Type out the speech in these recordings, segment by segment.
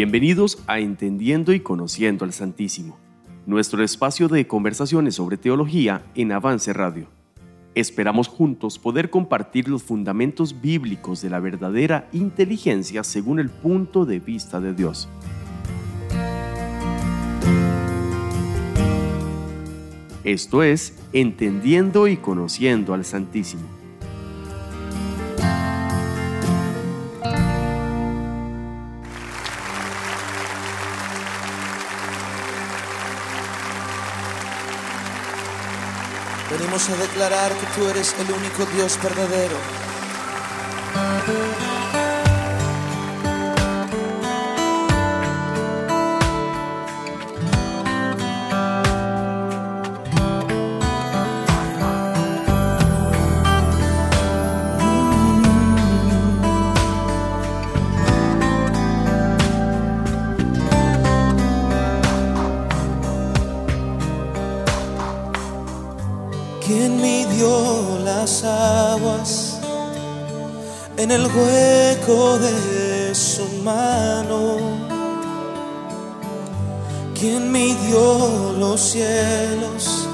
Bienvenidos a Entendiendo y Conociendo al Santísimo, nuestro espacio de conversaciones sobre teología en Avance Radio. Esperamos juntos poder compartir los fundamentos bíblicos de la verdadera inteligencia según el punto de vista de Dios. Esto es Entendiendo y Conociendo al Santísimo. Venimos a declarar que tú eres el único Dios verdadero. En el hueco de su mano? ¿Quién midió los cielos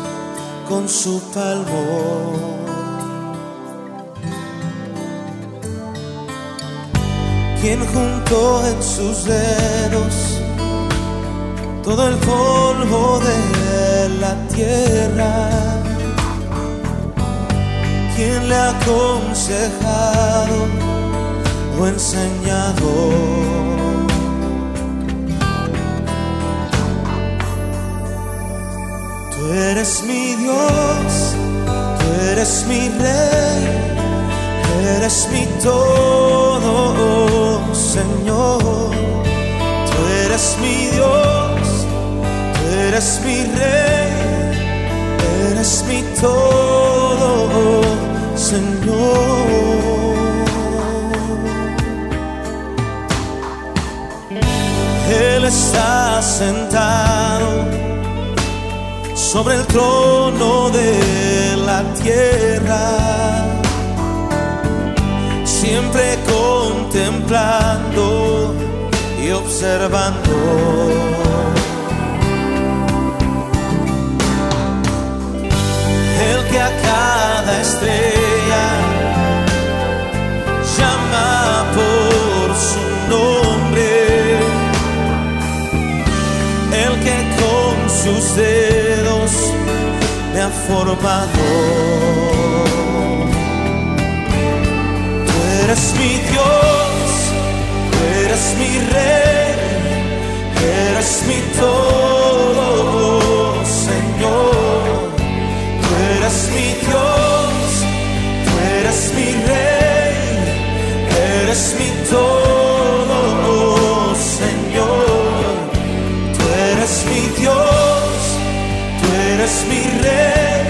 con su palmo? ¿Quién juntó en sus dedos todo el polvo de la tierra? ¿Quién le ha aconsejado o enseñado? Tú eres mi Dios, tú eres mi rey, eres mi todo, Señor. Tú eres mi Dios, tú eres mi rey, eres mi todo, Señor. Él está sentado sobre el trono de la tierra, siempre contemplando y observando. El que a cada estrella formado. Tú eres mi Dios, tú eres mi rey, eres mi todo, Señor. Tú eres mi Dios, tú eres mi rey, eres mi todo, Señor. Tú eres mi Dios, tú eres mi rey,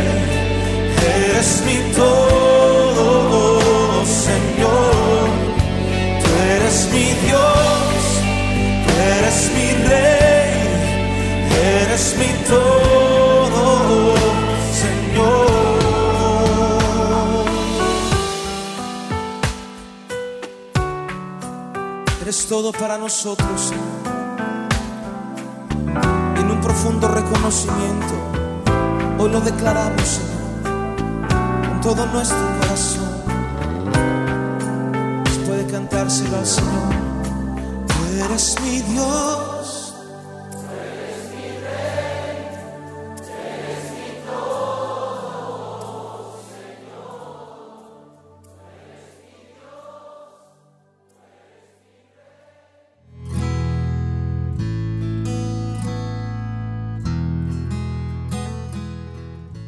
eres mi todo, Señor. Tú eres mi Dios, tú eres mi rey, eres mi todo, Señor. Eres todo para nosotros, Señor. En un profundo reconocimiento, hoy lo declaramos, Señor, con todo nuestro corazón. Puede cantárselo al Señor. Tú eres mi Dios.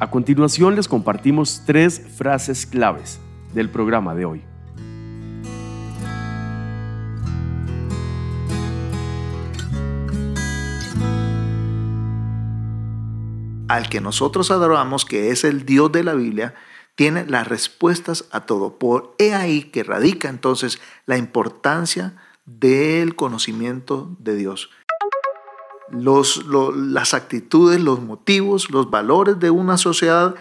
A continuación les compartimos tres frases claves del programa de hoy. al que nosotros adoramos, que es el Dios de la Biblia, tiene las respuestas a todo. Por he ahí que radica entonces la importancia del conocimiento de Dios. Las actitudes, los motivos, los valores de una sociedad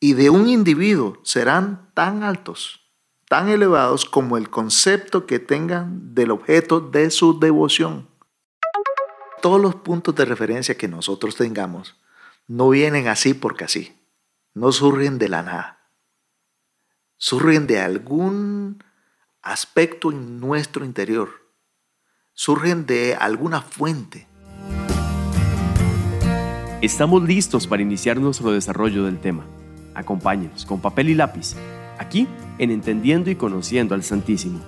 y de un individuo serán tan altos, tan elevados como el concepto que tengan del objeto de su devoción. todos los puntos de referencia que nosotros tengamos no vienen así porque así, no surgen de la nada, surgen de algún aspecto en nuestro interior, surgen de alguna fuente. Estamos listos para iniciar nuestro desarrollo del tema. Acompáñenos con papel y lápiz, aquí en Entendiendo y Conociendo al Santísimo.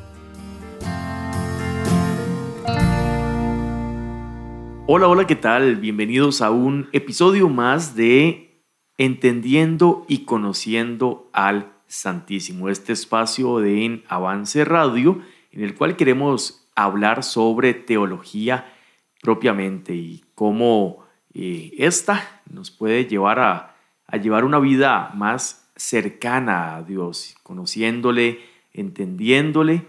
Hola, hola, ¿qué tal? Bienvenidos a un episodio más de Entendiendo y Conociendo al Santísimo, este espacio de Avance Radio en el cual queremos hablar sobre teología propiamente y cómo eh, esta nos puede llevar a, llevar una vida más cercana a Dios, conociéndole, entendiéndole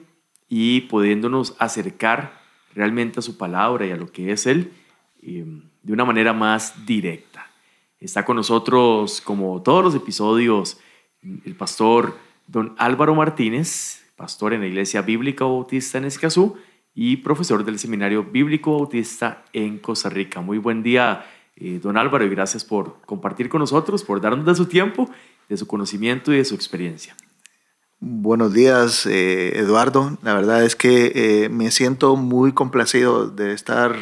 y pudiéndonos acercar realmente a su palabra y a lo que es Él de una manera más directa. Está con nosotros, como todos los episodios, el pastor don Álvaro Martínez, pastor en la Iglesia Bíblica Bautista en Escazú y profesor del Seminario Bíblico Bautista en Costa Rica. Muy buen día, eh, don Álvaro, y gracias por compartir con nosotros, por darnos de su tiempo, de su conocimiento y de su experiencia. Buenos días, eh, Eduardo. La verdad es que eh, me siento muy complacido de estar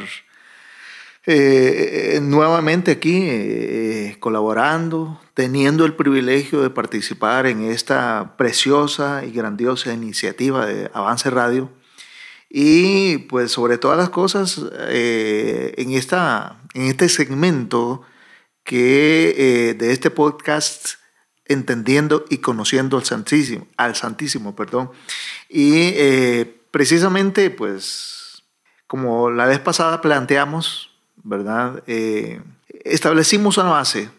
nuevamente aquí colaborando, teniendo el privilegio de participar en esta preciosa y grandiosa iniciativa de Avance Radio. Y pues sobre todas las cosas, eh, en, esta, en este segmento que de este podcast entendiendo y conociendo al Santísimo, al Santísimo, perdón. Y precisamente, pues, como la vez pasada planteamos, ¿verdad? Eh, establecimos una base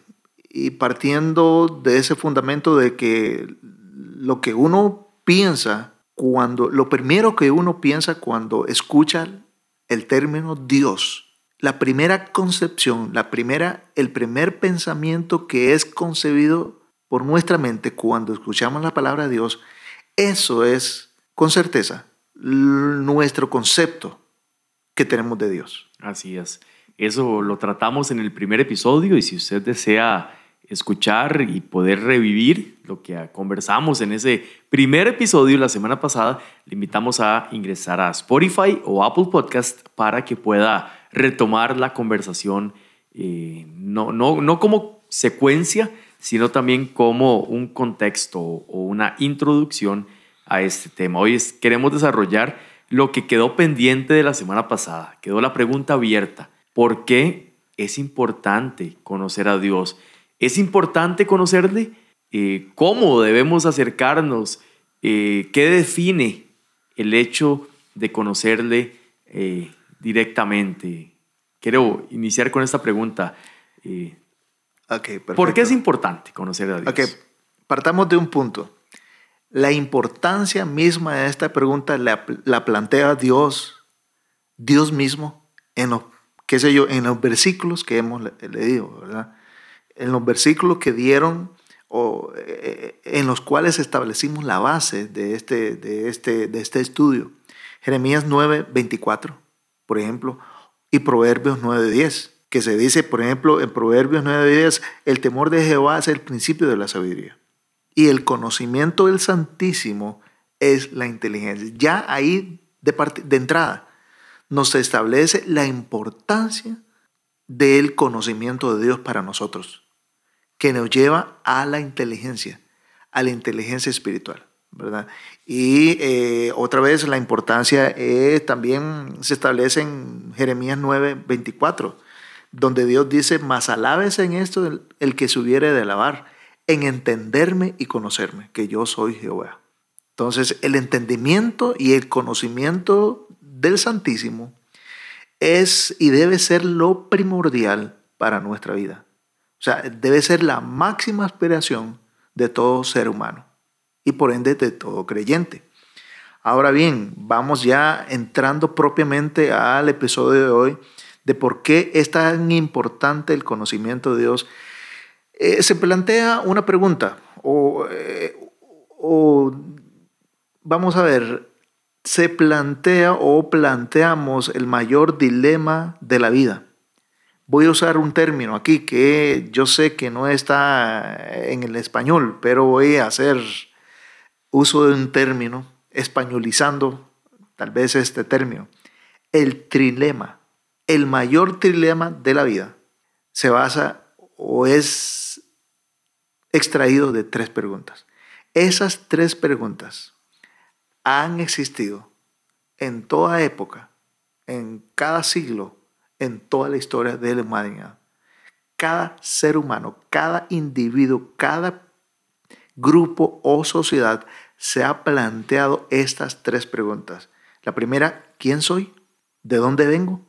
y partiendo de ese fundamento de que lo que uno piensa cuando, lo primero que uno piensa cuando escucha el término Dios, la primera concepción, la primera, el primer pensamiento que es concebido por nuestra mente cuando escuchamos la palabra Dios, eso es con certeza nuestro concepto que tenemos de Dios. Así es. Eso lo tratamos en el primer episodio y si usted desea escuchar y poder revivir lo que conversamos en ese primer episodio la semana pasada, le invitamos a ingresar a Spotify o Apple Podcast para que pueda retomar la conversación, eh, no, no, no como secuencia, sino también como un contexto o una introducción a este tema. Hoy queremos desarrollar lo que quedó pendiente de la semana pasada. Quedó la pregunta abierta. ¿Por qué es importante conocer a Dios? ¿Es importante conocerle? Eh, ¿Cómo debemos acercarnos? Eh, ¿Qué define el hecho de conocerle eh, directamente? Quiero iniciar con esta pregunta. ¿Por qué es importante conocer a Dios? Okay. Partamos de un punto. La importancia misma de esta pregunta la, la plantea Dios, Dios mismo, en los qué sé yo, en los versículos que hemos leído, ¿verdad? En los versículos que dieron o eh, en los cuales establecimos la base de este, de este, de este estudio. Jeremías 9, 24, por ejemplo, y Proverbios 9, 10, que se dice, por ejemplo, en Proverbios 9, 10, el temor de Jehová es el principio de la sabiduría. Y el conocimiento del Santísimo es la inteligencia. Ya ahí de, de entrada nos establece la importancia del conocimiento de Dios para nosotros, que nos lleva a la inteligencia, a la inteligencia espiritual, ¿verdad? Y eh, otra vez la importancia también se establece en Jeremías 9, 24, donde Dios dice, más alabes en esto el, el que se hubiere de alabar, en entenderme y conocerme, que yo soy Jehová. Entonces, el entendimiento y el conocimiento del Santísimo es y debe ser lo primordial para nuestra vida. O sea, debe ser la máxima aspiración de todo ser humano y por ende de todo creyente. Ahora bien, vamos ya entrando propiamente al episodio de hoy de por qué es tan importante el conocimiento de Dios. Eh, se plantea una pregunta o, eh, o vamos a ver, se plantea o planteamos el mayor dilema de la vida. Voy a usar un término aquí que yo sé que no está en el español, pero voy a hacer uso de un término, españolizando tal vez este término. El trilema, el mayor trilema de la vida, se basa o es extraído de tres preguntas. Esas tres preguntas han existido en toda época, en cada siglo, en toda la historia de la humanidad. Cada ser humano, cada individuo, cada grupo o sociedad se ha planteado estas tres preguntas. La primera, ¿quién soy? ¿De dónde vengo?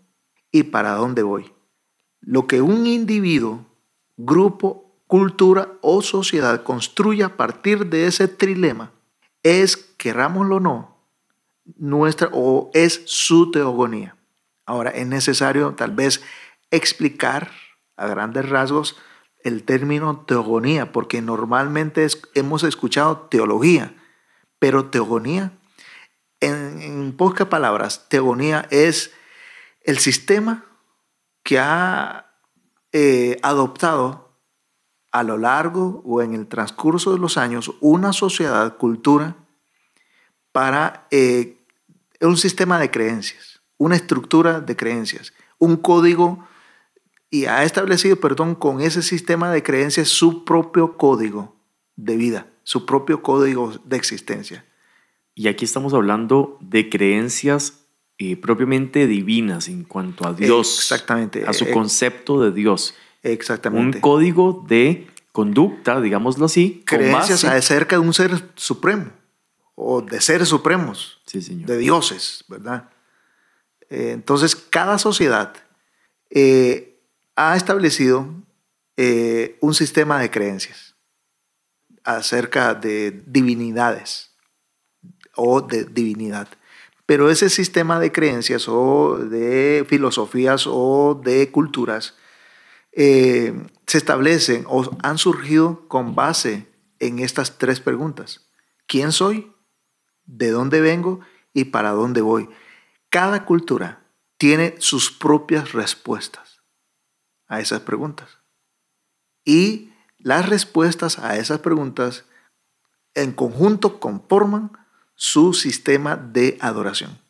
¿Y para dónde voy? Lo que un individuo, grupo, cultura o sociedad construye a partir de ese trilema es, querrámoslo o no, nuestra o es su teogonía. Ahora, es necesario tal vez explicar a grandes rasgos el término teogonía, porque normalmente hemos escuchado teología, pero teogonía, en, pocas palabras, teogonía es el sistema que ha eh, adoptado a lo largo o en el transcurso de los años una sociedad, cultura, para eh, un sistema de creencias, una estructura de creencias, un código y ha establecido, perdón, con ese sistema de creencias su propio código de vida, su propio código de existencia. Y aquí estamos hablando de creencias eh, propiamente divinas en cuanto a Dios. Exactamente. A su eh, concepto de Dios. Exactamente. Un código de conducta, digámoslo así. Creencias acerca de un ser supremo o de seres supremos, de dioses, ¿verdad? Eh, entonces, cada sociedad ha establecido un sistema de creencias acerca de divinidades o de divinidad. Pero ese sistema de creencias o de filosofías o de culturas eh, se establecen o han surgido con base en estas tres preguntas. ¿Quién soy? ¿De dónde vengo? ¿Y para dónde voy? Cada cultura tiene sus propias respuestas a esas preguntas. Y las respuestas a esas preguntas en conjunto conforman su sistema de adoración,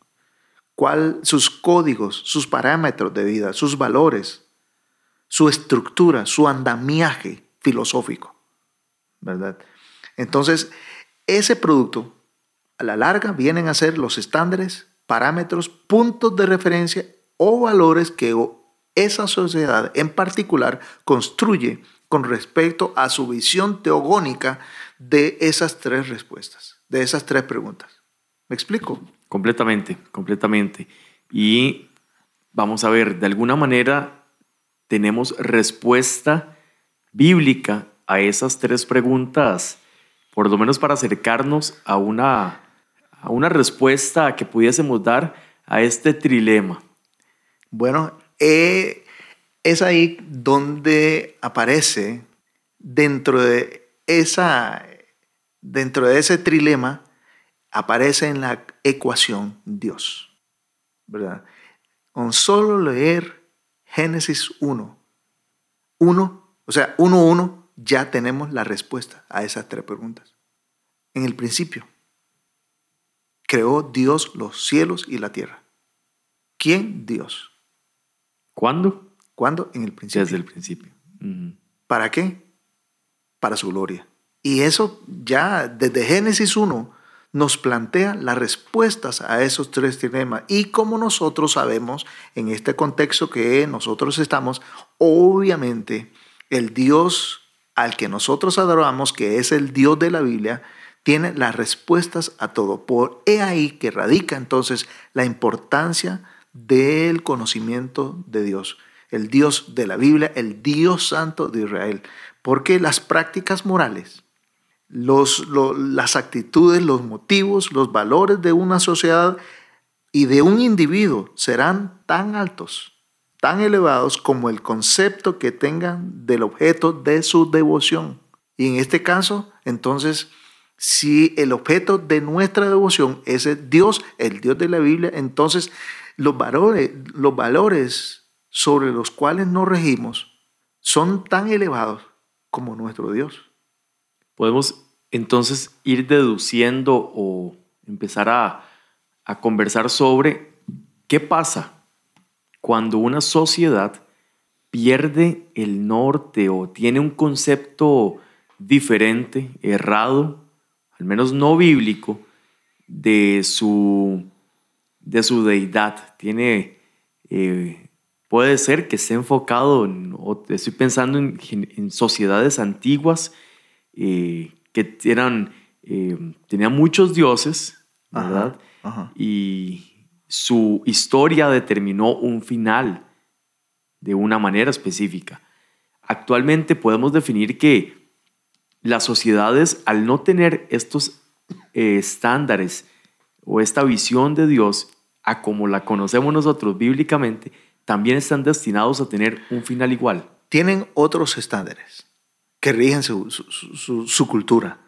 cuál, sus códigos, sus parámetros de vida, sus valores, su estructura, su andamiaje filosófico, ¿verdad? Entonces, ese producto, a la larga, vienen a ser los estándares, parámetros, puntos de referencia o valores que esa sociedad en particular construye con respecto a su visión teogónica de esas tres respuestas de esas tres preguntas. ¿Me explico? Completamente, completamente. Y vamos a ver, de alguna manera tenemos respuesta bíblica a esas tres preguntas, por lo menos para acercarnos a una, a una respuesta que pudiésemos dar a este trilema. Bueno, eh, es ahí donde aparece dentro de esa dentro de ese trilema aparece en la ecuación Dios, ¿verdad? Con solo leer Génesis 1, 1, o sea, 1, 1, ya tenemos la respuesta a esas tres preguntas. En el principio, creó Dios los cielos y la tierra. ¿Quién? Dios. ¿Cuándo? ¿Cuándo? En el principio. Desde el principio. ¿Para qué? Para su gloria. Y eso ya desde Génesis 1 nos plantea las respuestas a esos tres dilemas. Y como nosotros sabemos, en este contexto que nosotros estamos, obviamente el Dios al que nosotros adoramos, que es el Dios de la Biblia, tiene las respuestas a todo. Por he ahí que radica entonces la importancia del conocimiento de Dios, el Dios de la Biblia, el Dios santo de Israel. Porque las prácticas morales, las actitudes, los motivos, los valores de una sociedad y de un individuo serán tan altos, tan elevados como el concepto que tengan del objeto de su devoción. Y en este caso, entonces, Si el objeto de nuestra devoción es el Dios, el Dios de la Biblia, entonces los valores, los valores sobre los cuales nos regimos son tan elevados como nuestro Dios. Podemos entonces ir deduciendo o empezar a, a conversar sobre qué pasa cuando una sociedad pierde el norte o tiene un concepto diferente, errado, al menos no bíblico, de su, de su deidad. Tiene, eh, puede ser que esté enfocado, en, estoy pensando en, sociedades antiguas eh, que eran, eh, tenían muchos dioses, ¿verdad? Y su historia determinó un final de una manera específica. Actualmente podemos definir que las sociedades, al no tener estos eh, estándares o esta visión de Dios, a como la conocemos nosotros bíblicamente, también están destinados a tener un final igual. Tienen otros estándares que rigen su, su cultura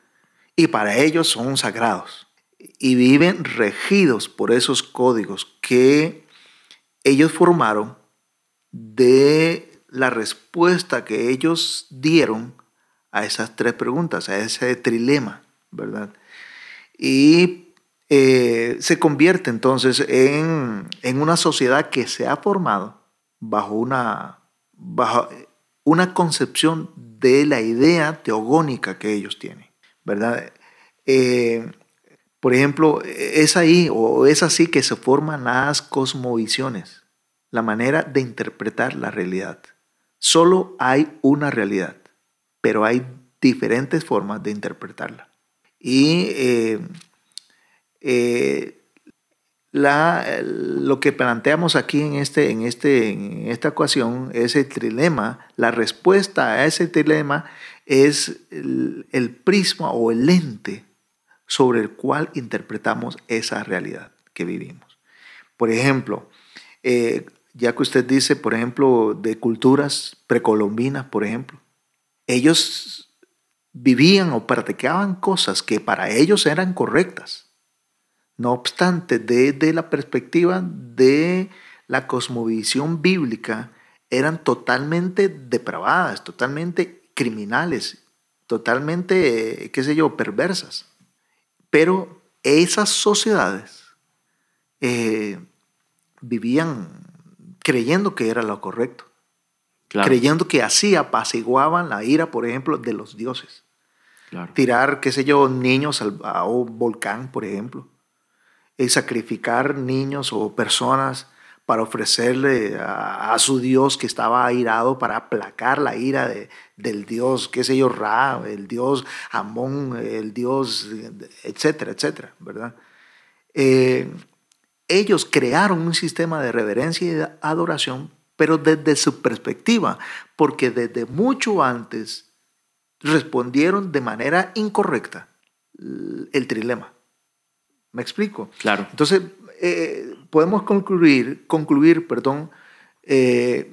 y para ellos son sagrados y viven regidos por esos códigos que ellos formaron de la respuesta que ellos dieron a esas tres preguntas, a ese trilema, ¿verdad? Y eh, se convierte entonces en, una sociedad que se ha formado bajo una, bajo una concepción de la idea teogónica que ellos tienen, ¿verdad? Eh, por ejemplo, es ahí o es así que se forman las cosmovisiones la manera de interpretar la realidad. Solo hay una realidad, pero hay diferentes formas de interpretarla. Y eh, eh, lo que planteamos aquí en, este, en, este, esta ecuación es el trilema. La respuesta a ese trilema es el, prisma o el lente sobre el cual interpretamos esa realidad que vivimos. Por ejemplo, eh, ya que usted dice, por ejemplo, de culturas precolombinas, por ejemplo, ellos vivían o practicaban cosas que para ellos eran correctas. No obstante, desde la perspectiva de la cosmovisión bíblica, eran totalmente depravadas, totalmente criminales, totalmente, qué sé yo, perversas. Pero esas sociedades eh, vivían creyendo que era lo correcto. Creyendo que así apaciguaban la ira, por ejemplo, de los dioses. Tirar, qué sé yo, niños al, a un volcán, por ejemplo. Y sacrificar niños o personas para ofrecerle a, su dios que estaba airado para aplacar la ira de, del dios, qué sé yo, Ra, el dios Amón, el dios, etcétera, etcétera, ¿verdad? Eh, ellos crearon un sistema de reverencia y de adoración, pero desde su perspectiva, porque desde mucho antes respondieron de manera incorrecta el trilema. ¿Me explico? Claro. Entonces, eh, podemos concluir, concluir perdón, eh,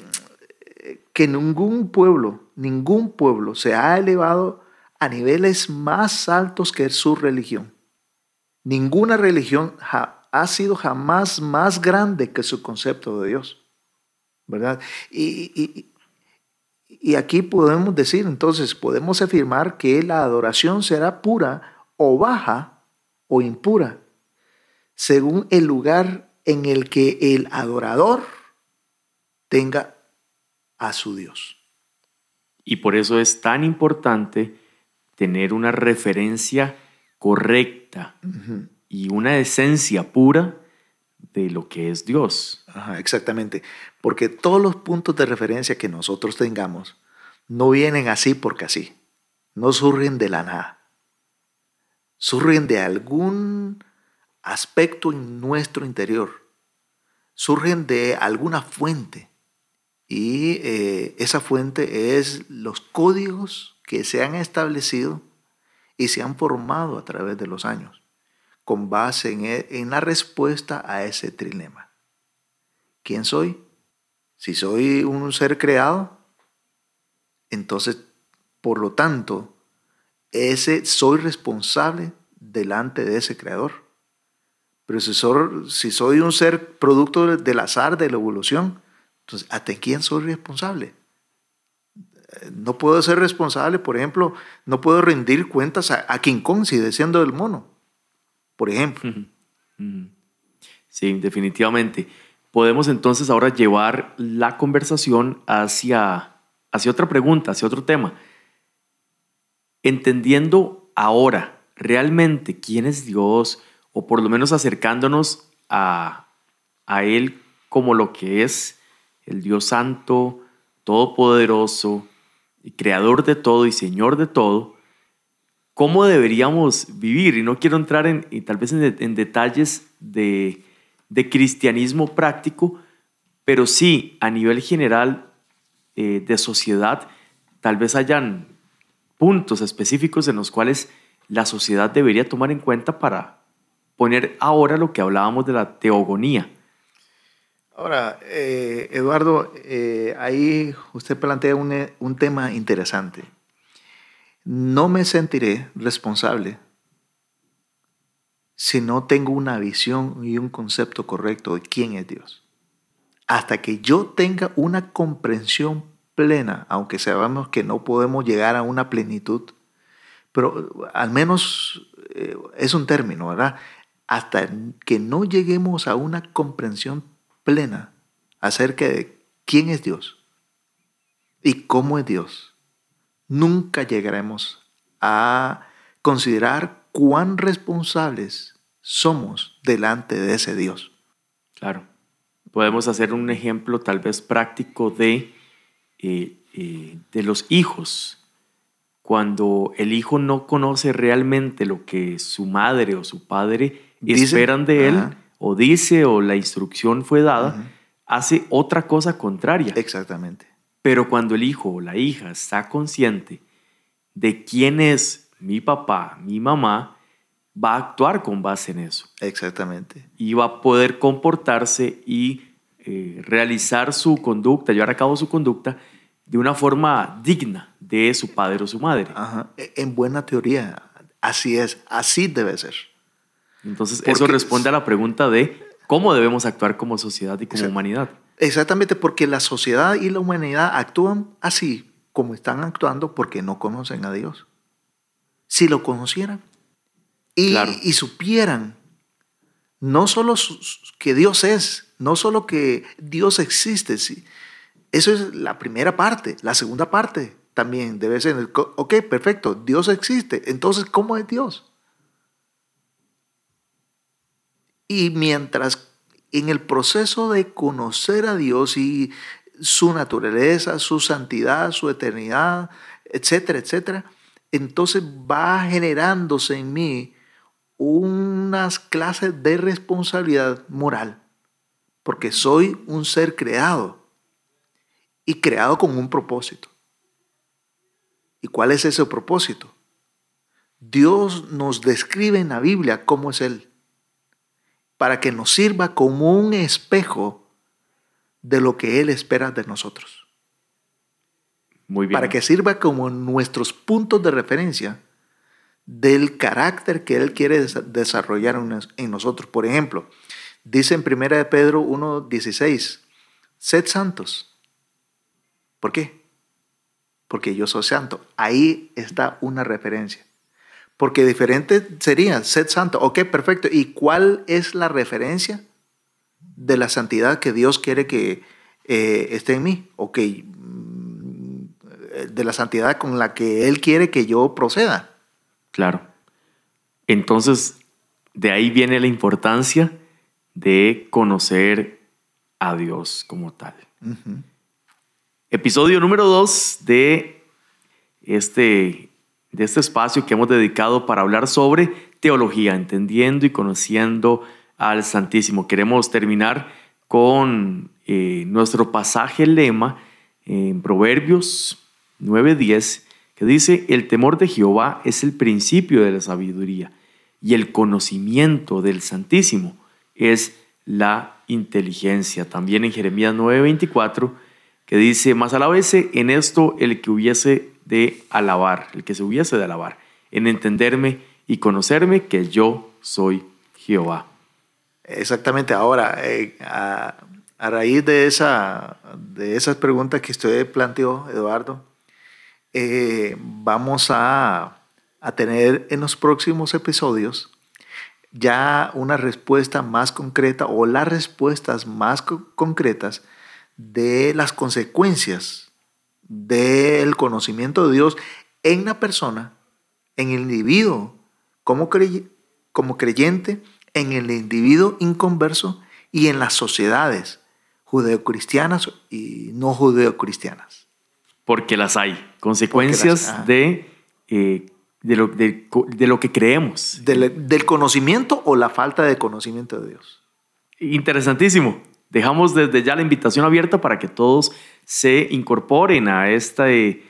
que ningún pueblo, ningún pueblo se ha elevado a niveles más altos que su religión. Ninguna religión ha sido jamás más grande que su concepto de Dios. ¿Verdad? Y, aquí podemos decir, entonces, podemos afirmar que la adoración será pura o baja o impura, según el lugar en el que el adorador tenga a su Dios. Y por eso es tan importante tener una referencia correcta y una esencia pura de lo que es Dios. exactamente, porque todos los puntos de referencia que nosotros tengamos no vienen así porque así, no surgen de la nada, surgen de algún aspecto en nuestro interior, surgen de alguna fuente. Y eh, esa fuente es los códigos que se han establecido y se han formado a través de los años con base e, en, la respuesta a ese trilema. ¿Quién soy? Si soy un ser creado, entonces, por lo tanto, ese soy responsable delante de ese creador. Pero si soy, un ser producto del azar, de la evolución, entonces, ¿hasta quién soy responsable? No puedo ser responsable, por ejemplo, no puedo rendir cuentas a, King Kong si desciendo del mono, por ejemplo. Sí, definitivamente. Podemos entonces ahora llevar la conversación hacia, hacia otra pregunta, hacia otro tema. Entendiendo ahora realmente quién es Dios, o por lo menos acercándonos a, a Él como lo que es el Dios Santo, Todopoderoso, Creador de todo y Señor de todo, ¿cómo deberíamos vivir? Y no quiero entrar en, tal vez en, detalles de, cristianismo práctico, pero sí a nivel general eh, de sociedad, tal vez hayan puntos específicos en los cuales la sociedad debería tomar en cuenta para poner ahora lo que hablábamos de la teogonía. Ahora, eh, Eduardo, eh, ahí usted plantea un, tema interesante. No me sentiré responsable si no tengo una visión y un concepto correcto de quién es Dios. Hasta que yo tenga una comprensión plena, aunque sabemos que no podemos llegar a una plenitud, pero al menos eh, es un término, ¿verdad? Hasta que no lleguemos a una comprensión plena acerca de quién es Dios y cómo es Dios, nunca llegaremos a considerar cuán responsables somos delante de ese Dios. Claro. Podemos hacer un ejemplo tal vez práctico de, eh, eh, de los hijos. Cuando el hijo no conoce realmente lo que su madre o su padre esperan de él, o dice o la instrucción fue dada, hace otra cosa contraria. Exactamente. Pero cuando el hijo o la hija está consciente de quién es mi papá, mi mamá, va a actuar con base en eso. Exactamente. Y va a poder comportarse y eh, realizar su conducta, llevar a cabo su conducta de una forma digna de su padre o su madre. E, en buena teoría, así es, así debe ser. Entonces, eso responde a la pregunta de cómo debemos actuar como sociedad y como humanidad. Exactamente, porque la sociedad y la humanidad actúan así como están actuando porque no conocen a Dios. Si lo conocieran y, y supieran no solo que Dios es, no solo que Dios existe, sí. eso es la primera parte. La segunda parte también debe ser, ok, perfecto, Dios existe. Entonces, ¿cómo es Dios? Y mientras en el proceso de conocer a Dios y su naturaleza, su santidad, su eternidad, etcétera, etcétera, entonces va generándose en mí unas clases de responsabilidad moral, porque soy un ser creado y creado con un propósito. ¿Y cuál es ese propósito? Dios nos describe en la Biblia cómo es Él para que nos sirva como un espejo de lo que Él espera de nosotros. Muy bien. Para que sirva como nuestros puntos de referencia del carácter que Él quiere desarrollar en nosotros. Por ejemplo, dice en 1 de Pedro 1.16, sed santos. ¿Por qué? Porque yo soy santo. Ahí está una referencia. Porque diferente sería, sed santo. Ok, perfecto. ¿Y cuál es la referencia de la santidad que Dios quiere que eh, esté en mí? Ok, mm, de la santidad con la que Él quiere que yo proceda. Claro. Entonces, de ahí viene la importancia de conocer a Dios como tal. Episodio número dos de este de este espacio que hemos dedicado para hablar sobre teología, entendiendo y conociendo al Santísimo. Queremos terminar con eh, nuestro pasaje lema en Proverbios 9:10, que dice, el temor de Jehová es el principio de la sabiduría y el conocimiento del Santísimo es la inteligencia. También en Jeremías 9:24, que dice, más a la vez en esto el que hubiese de alabar, el que se hubiese de alabar, en entenderme y conocerme que yo soy Jehová. Exactamente, ahora, eh, a, raíz de, esa, de esas preguntas que usted planteó, Eduardo, eh, vamos a, a tener en los próximos episodios ya una respuesta más concreta o las respuestas más concretas de las consecuencias del conocimiento de Dios en la persona, en el individuo, como, como creyente, en el individuo inconverso y en las sociedades judeocristianas y no judeocristianas. Porque las hay. Consecuencias de eh, de lo, de, lo que creemos. Del, del, conocimiento o la falta de conocimiento de Dios. Interesantísimo. Dejamos desde ya la invitación abierta para que todos se incorporen a, esta, e,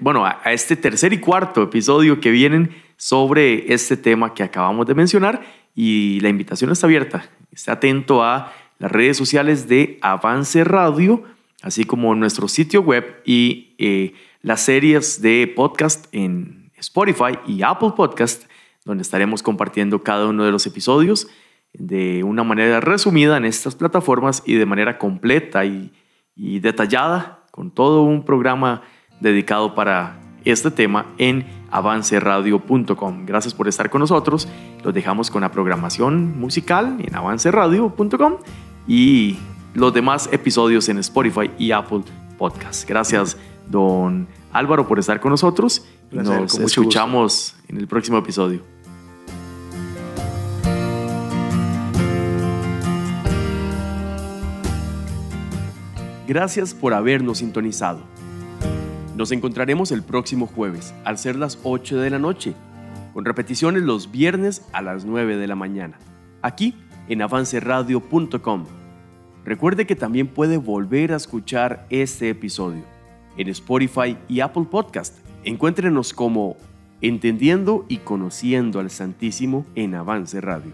bueno, a este tercer y cuarto episodio que vienen sobre este tema que acabamos de mencionar y la invitación está abierta. Esté atento a las redes sociales de Avance Radio, así como nuestro sitio web y eh, las series de podcast en Spotify y Apple Podcast, donde estaremos compartiendo cada uno de los episodios de una manera resumida en estas plataformas y de manera completa y, detallada, con todo un programa dedicado para este tema en avanceradio.com. Gracias por estar con nosotros. Los dejamos con la programación musical en avanceradio.com y los demás episodios en Spotify y Apple Podcast. Gracias, don Álvaro, por estar con nosotros nos escuchamos en el próximo episodio. Gracias por habernos sintonizado. Nos encontraremos el próximo jueves, al ser las 8 de la noche, con repeticiones los viernes a las 9 de la mañana, aquí en avanceradio.com. Recuerde que también puede volver a escuchar este episodio en Spotify y Apple Podcast Encuéntrenos como Entendiendo y Conociendo al Santísimo en Avance Radio.